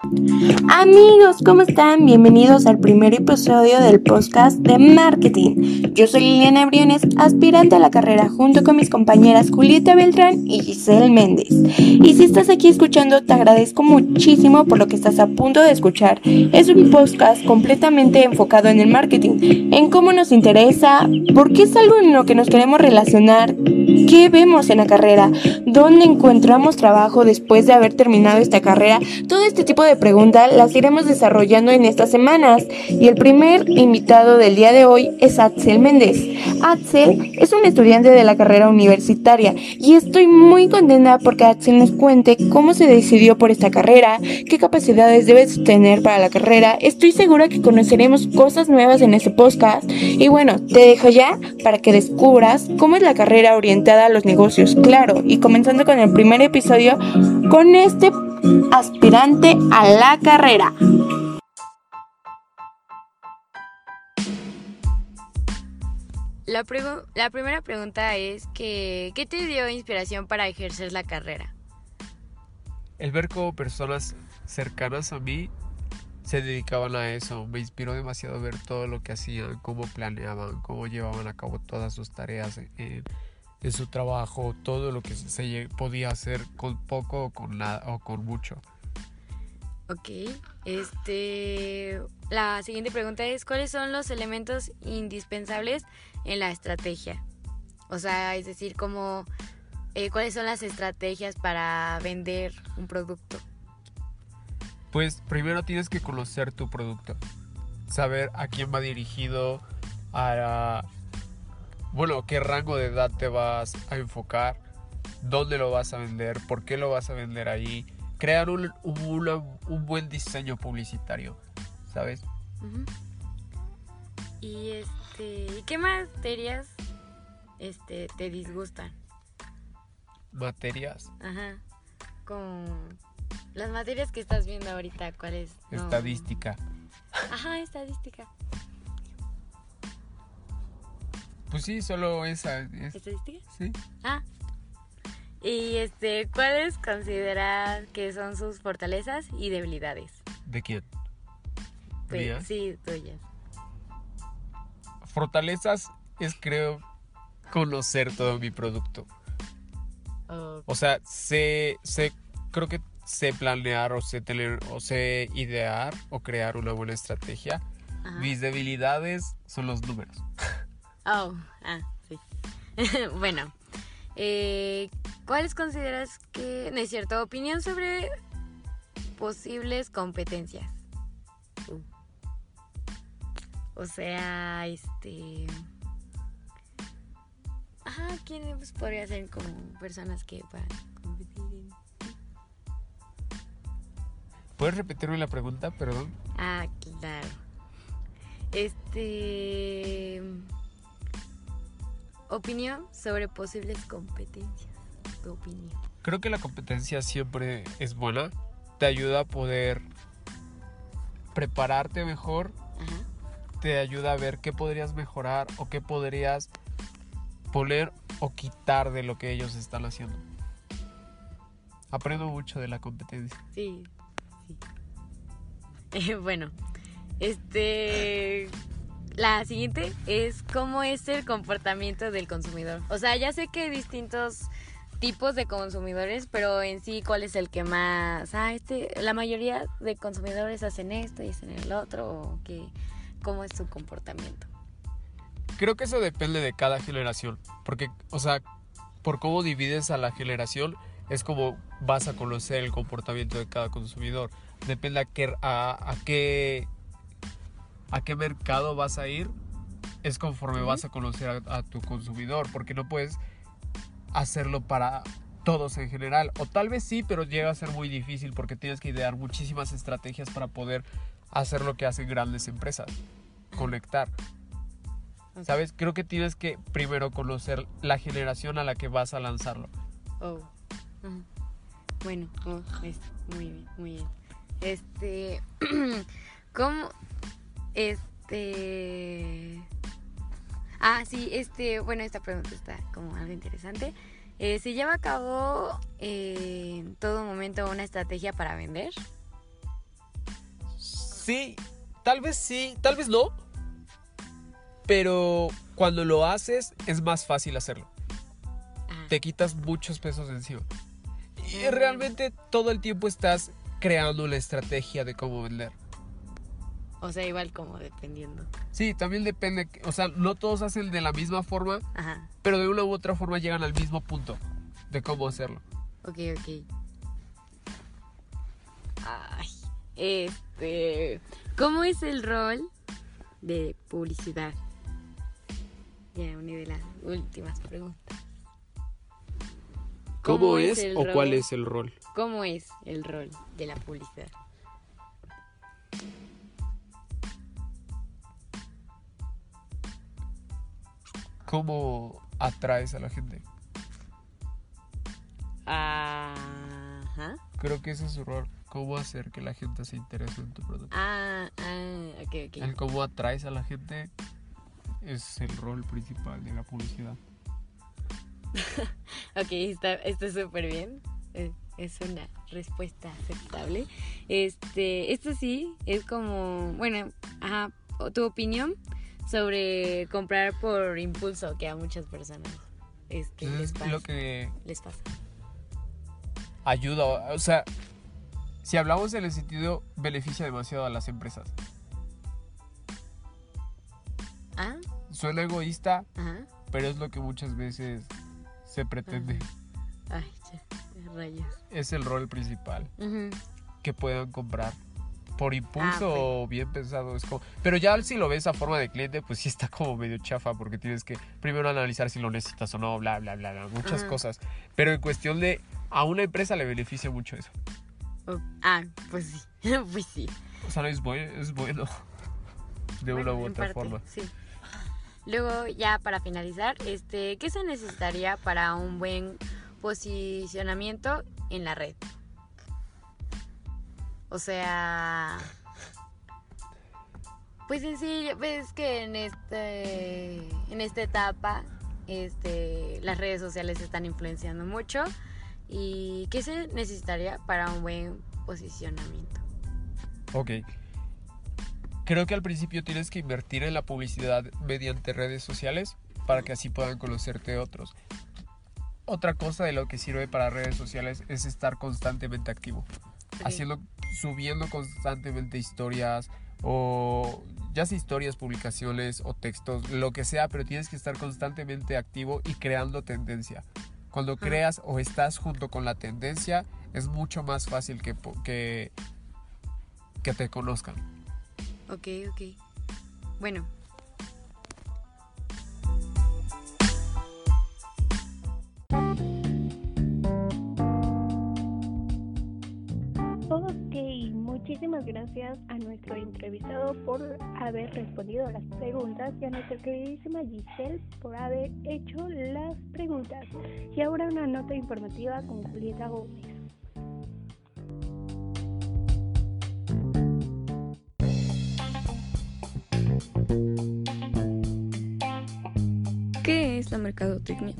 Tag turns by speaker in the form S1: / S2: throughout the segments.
S1: Amigos, ¿cómo están? Bienvenidos al primer episodio del podcast de marketing. Yo soy Liliana Briones, aspirante a la carrera junto con mis compañeras Julieta Beltrán y Giselle Méndez. Y si estás aquí escuchando, te agradezco muchísimo por lo que estás a punto de escuchar. Es un podcast completamente enfocado en el marketing, en cómo nos interesa, por qué es algo en lo que nos queremos relacionar, qué vemos en la carrera, dónde encontramos trabajo después de haber terminado esta carrera, todo este tipo de preguntas las iremos desarrollando en estas semanas. Y el primer invitado del día de hoy es Axel Méndez. Axel es un estudiante de la carrera universitaria y estoy muy contenta porque Axel nos cuente cómo se decidió por esta carrera, qué capacidades debes tener para la carrera. Estoy segura que conoceremos cosas nuevas en este podcast. Y bueno, te dejo ya para que descubras cómo es la carrera orientada a los negocios, claro. Y comenzando con el primer episodio, con este aspirante a la carrera.
S2: La, la, primera pregunta es que, ¿qué te dio inspiración para ejercer la carrera?
S3: El ver cómo personas cercanas a mí se dedicaban a eso. Me inspiró demasiado ver todo lo que hacían, cómo planeaban, cómo llevaban a cabo todas sus tareas en, en su trabajo, todo lo que se podía hacer con poco o con nada o con mucho.
S2: Ok, este, la siguiente pregunta es, ¿cuáles son los elementos indispensables en la estrategia? O sea, es decir, como, eh, ¿cuáles son las estrategias para vender un producto?
S3: Pues primero tienes que conocer tu producto, saber a quién va dirigido, a, bueno, qué rango de edad te vas a enfocar, dónde lo vas a vender, por qué lo vas a vender ahí crear un, un, buen diseño publicitario, ¿sabes?
S2: Y este, ¿qué materias este te disgustan?
S3: Materias.
S2: Ajá. Con las materias que estás viendo ahorita, ¿cuáles?
S3: Estadística.
S2: Ajá, estadística.
S3: Pues sí, solo esa.
S2: ¿Estadística?
S3: Sí.
S2: Ah, y este, ¿cuáles consideras que son sus fortalezas y debilidades?
S3: ¿De quién?
S2: Pues, sí, tuyas.
S3: Fortalezas es creo conocer todo mi producto. O sea, sé, sé, creo que sé planear o sé tener, o sé idear o crear una buena estrategia. Mis debilidades son los números.
S2: Oh, ah, sí. bueno, eh, ¿Cuáles consideras que, no es cierto, opinión sobre posibles competencias? Uh. O sea, este... Ajá, ¿quiénes podría ser como personas que van a competir en...
S3: ¿Puedes repetirme la pregunta, perdón?
S2: Ah, claro. Este... Opinión sobre posibles competencias tu opinión?
S3: Creo que la competencia siempre es buena. Te ayuda a poder prepararte mejor. Te ayuda a ver qué podrías mejorar o qué podrías poner o quitar de lo que ellos están haciendo. Aprendo mucho de la competencia.
S2: Sí, sí. bueno, este... La siguiente es cómo es el comportamiento del consumidor. O sea, ya sé que distintos tipos de consumidores, pero en sí cuál es el que más, ah, este, la mayoría de consumidores hacen esto y hacen el otro, o que, cómo es su comportamiento.
S3: Creo que eso depende de cada generación, porque, o sea, por cómo divides a la generación, es como vas a conocer el comportamiento de cada consumidor. Depende qué, a, qué, a qué mercado vas a ir, es conforme vas a conocer a tu consumidor, porque no puedes hacerlo para todos en general. O tal vez sí, pero llega a ser muy difícil porque tienes que idear muchísimas estrategias para poder hacer lo que hacen grandes empresas. Conectar. ¿Sabes? Creo que tienes que primero conocer la generación a la que vas a lanzarlo.
S2: Oh. Bueno, oh, muy bien, muy bien. Este. ¿Cómo? Este. Ah, sí, este, bueno, esta pregunta está como algo interesante. Eh, ¿Se lleva a cabo eh, en todo momento una estrategia para vender?
S3: Sí, tal vez sí, tal vez no. Pero cuando lo haces es más fácil hacerlo.
S2: Ah,
S3: Te quitas muchos pesos de encima. Y realmente todo el tiempo estás creando la estrategia de cómo vender.
S2: O sea, igual como dependiendo.
S3: Sí, también depende, o sea, no todos hacen de la misma forma,
S2: Ajá.
S3: pero de una u otra forma llegan al mismo punto de cómo hacerlo.
S2: Ok, ok. Ay, este. ¿Cómo es el rol de publicidad? Ya, una de las últimas preguntas.
S3: ¿Cómo, es, o cuál es el rol?
S2: ¿Cómo es el rol de la publicidad?
S3: ¿Cómo atraes a la gente?
S2: Ajá.
S3: Creo que ese es su rol. ¿Cómo hacer que la gente se interese en tu producto?
S2: Ah, ah, ok, ok.
S3: El cómo atraes a la gente es el rol principal de la publicidad.
S2: Ok, está está súper bien. Eh, Es una respuesta aceptable. Este, esto sí es como, bueno, ajá, tu opinión sobre comprar por impulso que a muchas personas este, les,
S3: Es
S2: pasa,
S3: lo que
S2: les pasa.
S3: ayuda, o sea, si hablamos en el sentido, beneficia demasiado a las empresas.
S2: Ah,
S3: Suena egoísta, pero es lo que muchas veces se pretende.
S2: Ay, ya, rayos.
S3: Es el rol principal, que puedan comprar por impulso
S2: Ah,
S3: o bien pensado. Es como... Pero ya si lo ves a forma de cliente, pues sí está como medio chafa, porque tienes que primero analizar si lo necesitas o no, bla, bla, bla, bla, muchas cosas. Pero en cuestión de, a una empresa le beneficia mucho eso.
S2: Oh, ah, pues sí, pues sí.
S3: O sea, no es bueno, es bueno. De una u otra
S2: parte,
S3: forma.
S2: Sí. Luego, ya para finalizar, este, ¿qué se necesitaría para un buen posicionamiento en la red? O sea, pues en sí, ves que en este, en esta etapa, este, las redes sociales están influenciando mucho. ¿Y qué se necesitaría para un buen posicionamiento?
S3: Ok. Creo que al principio tienes que invertir en la publicidad mediante redes sociales para que así puedan conocerte otros. Otra cosa de lo que sirve para redes sociales es estar constantemente activo. Haciendo, subiendo constantemente historias o ya sea historias, publicaciones o textos, lo que sea, pero tienes que estar constantemente activo y creando tendencia. Cuando creas o estás junto con la tendencia, es mucho más fácil que, que, que te conozcan.
S2: Ok, ok. Bueno,
S4: gracias a nuestro entrevistado por haber respondido las preguntas y a nuestra queridísima Giselle por haber hecho las preguntas. Y ahora una nota informativa con Julieta Gómez.
S5: ¿Qué es la mercadotecnia?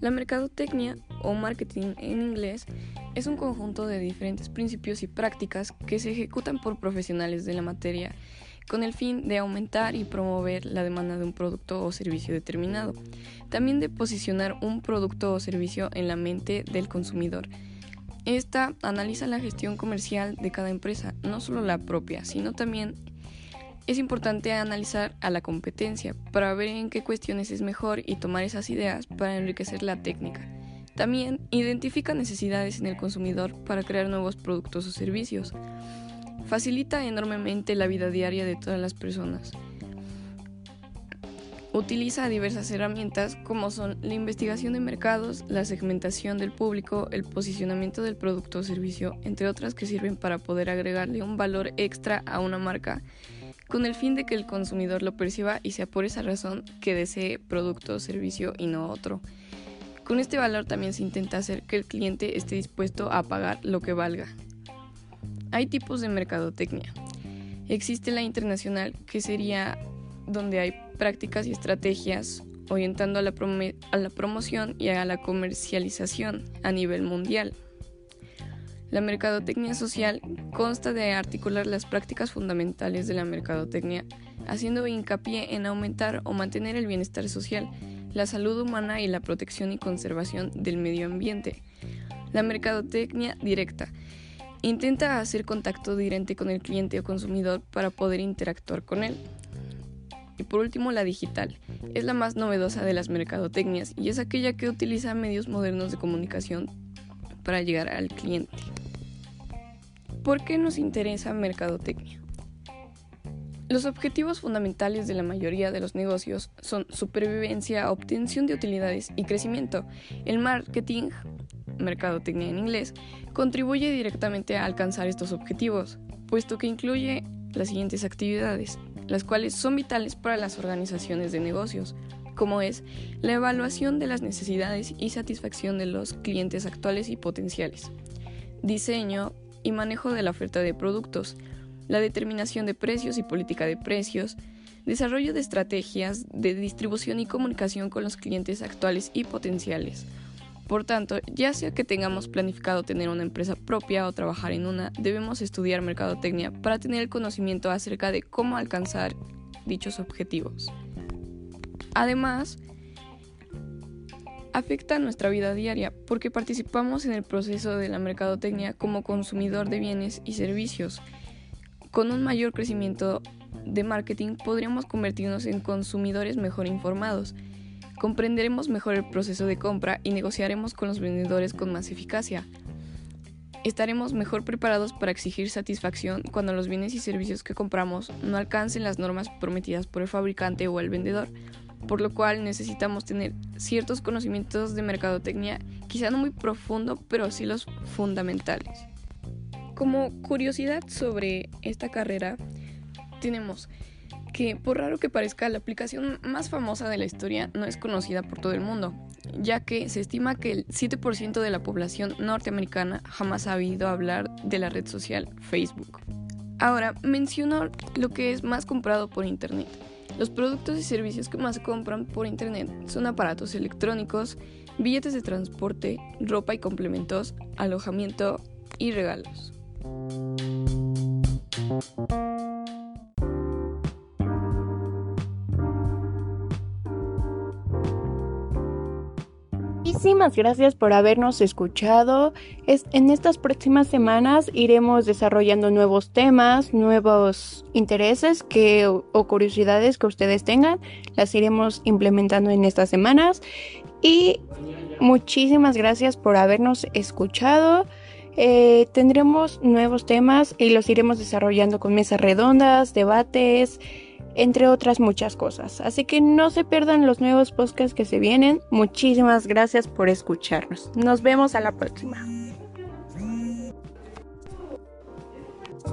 S5: La mercadotecnia, o marketing en inglés, es un conjunto de diferentes principios y prácticas que se ejecutan por profesionales de la materia con el fin de aumentar y promover la demanda de un producto o servicio determinado, también de posicionar un producto o servicio en la mente del consumidor. Esta analiza la gestión comercial de cada empresa, no solo la propia, sino también es importante analizar a la competencia para ver en qué cuestiones es mejor y tomar esas ideas para enriquecer la técnica. También identifica necesidades en el consumidor para crear nuevos productos o servicios. Facilita enormemente la vida diaria de todas las personas. Utiliza diversas herramientas como son la investigación de mercados, la segmentación del público, el posicionamiento del producto o servicio, entre otras que sirven para poder agregarle un valor extra a una marca con el fin de que el consumidor lo perciba y sea por esa razón que desee producto o servicio y no otro. Con este valor también se intenta hacer que el cliente esté dispuesto a pagar lo que valga. Hay tipos de mercadotecnia. Existe la internacional, que sería donde hay prácticas y estrategias orientando a la, a la promoción y a la comercialización a nivel mundial. La mercadotecnia social consta de articular las prácticas fundamentales de la mercadotecnia, haciendo hincapié en aumentar o mantener el bienestar social, la salud humana y la protección y conservación del medio ambiente. La mercadotecnia directa intenta hacer contacto directo con el cliente o consumidor para poder interactuar con él. Y por último, la digital. Es la más novedosa de las mercadotecnias y es aquella que utiliza medios modernos de comunicación para llegar al cliente. ¿Por qué nos interesa mercadotecnia? Los objetivos fundamentales de la mayoría de los negocios son supervivencia, obtención de utilidades y crecimiento. El marketing, mercadotecnia en inglés, contribuye directamente a alcanzar estos objetivos, puesto que incluye las siguientes actividades, las cuales son vitales para las organizaciones de negocios, como es la evaluación de las necesidades y satisfacción de los clientes actuales y potenciales, diseño y manejo de la oferta de productos, la determinación de precios y política de precios, desarrollo de estrategias de distribución y comunicación con los clientes actuales y potenciales. Por tanto, ya sea que tengamos planificado tener una empresa propia o trabajar en una, debemos estudiar mercadotecnia para tener el conocimiento acerca de cómo alcanzar dichos objetivos. Además, afecta a nuestra vida diaria porque participamos en el proceso de la mercadotecnia como consumidor de bienes y servicios. Con un mayor crecimiento de marketing podríamos convertirnos en consumidores mejor informados. Comprenderemos mejor el proceso de compra y negociaremos con los vendedores con más eficacia. Estaremos mejor preparados para exigir satisfacción cuando los bienes y servicios que compramos no alcancen las normas prometidas por el fabricante o el vendedor por lo cual necesitamos tener ciertos conocimientos de mercadotecnia, quizá no muy profundo, pero sí los fundamentales. Como curiosidad sobre esta carrera, tenemos que, por raro que parezca, la aplicación más famosa de la historia no es conocida por todo el mundo, ya que se estima que el 7% de la población norteamericana jamás ha oído hablar de la red social Facebook. Ahora, menciono lo que es más comprado por Internet. Los productos y servicios que más compran por Internet son aparatos electrónicos, billetes de transporte, ropa y complementos, alojamiento y regalos.
S1: Muchísimas gracias por habernos escuchado. en estas próximas semanas iremos desarrollando nuevos temas, nuevos intereses que, o curiosidades que ustedes tengan. Las iremos implementando en estas semanas. Y muchísimas gracias por habernos escuchado. Eh, tendremos nuevos temas y los iremos desarrollando con mesas redondas, debates entre otras muchas cosas. Así que no se pierdan los nuevos podcasts que se vienen. Muchísimas gracias por escucharnos. Nos vemos a la próxima.